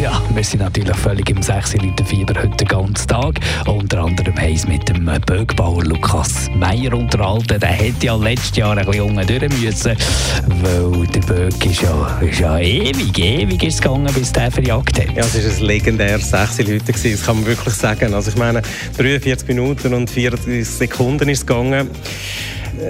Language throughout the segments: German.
Ja, wir sind natürlich völlig im 6 Liter Fieber heute den ganzen Tag. Unter anderem haben wir mit dem Bögbauer Lukas Meyer unterhalten. Der hätte ja letztes Jahr ein bisschen unten durch müssen, weil der Böck ist ja, ist ja ewig, ewig ist gegangen, bis der verjagt hat. Ja, es war ein legendäres 6 Liter, das kann man wirklich sagen. Also ich meine, 43 Minuten und 40 Sekunden ist es gegangen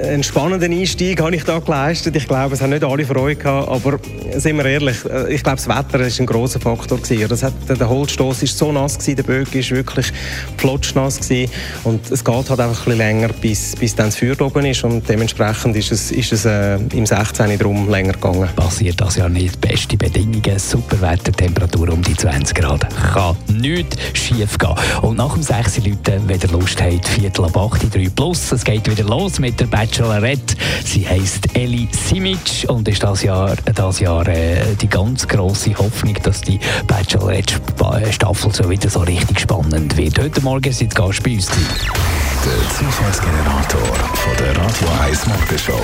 einen spannenden Einstieg habe ich da geleistet. Ich glaube, es haben nicht alle Freude gehabt, aber sind wir ehrlich, äh, ich glaube, das Wetter ist ein großer Faktor gewesen. Das hat, der Holzstoß ist so nass gewesen, der Böck ist wirklich flotschnass gewesen und es geht halt einfach ein bisschen länger, bis, bis dann das Feuer oben ist und dementsprechend ist es, ist es äh, im 16. drum länger gegangen. Passiert das ja nicht. Beste Bedingungen, super Wetter, Temperatur um die 20 Grad. Kann nichts schief gehen. Und nach dem 6 Leuten, wenn ihr Lust habt, Viertel ab 8, 3 plus, es geht wieder los mit der Bachelorette. Sie heißt Ellie Simic und ist das Jahr, das Jahr äh, die ganz große Hoffnung, dass die Bachelorette-Staffel so wieder so richtig spannend wird. Heute Morgen sind Gast bei uns. Der Zufallsgenerator von der Radio 1 Morgenshow.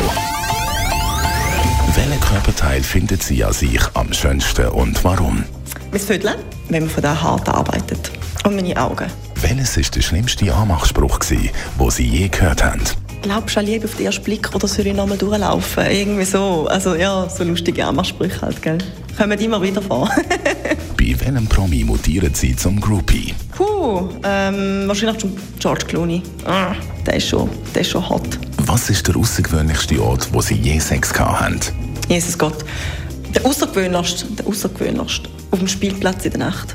Welchen Körperteil findet sie an sich am schönsten und warum? Mein Viertel, wenn man von der hart arbeitet. Und meine Augen. Welches war der schlimmste Anmachspruch, den Sie je gehört haben? Glaubst du an Liebe auf den ersten Blick oder soll ich nochmal durchlaufen? Irgendwie so. Also ja, so lustige Anmachsprüche halt, gell? Kommen immer wieder vor. Bei welchem Promi mutieren Sie zum Groupie? Puh, ähm, wahrscheinlich zum George Clooney. Ah, der ist schon, der ist schon hot. Was ist der außergewöhnlichste Ort, wo Sie je Sex haben? Jesus Gott. Der außergewöhnlichste, der außergewöhnlichste. Auf dem Spielplatz in der Nacht.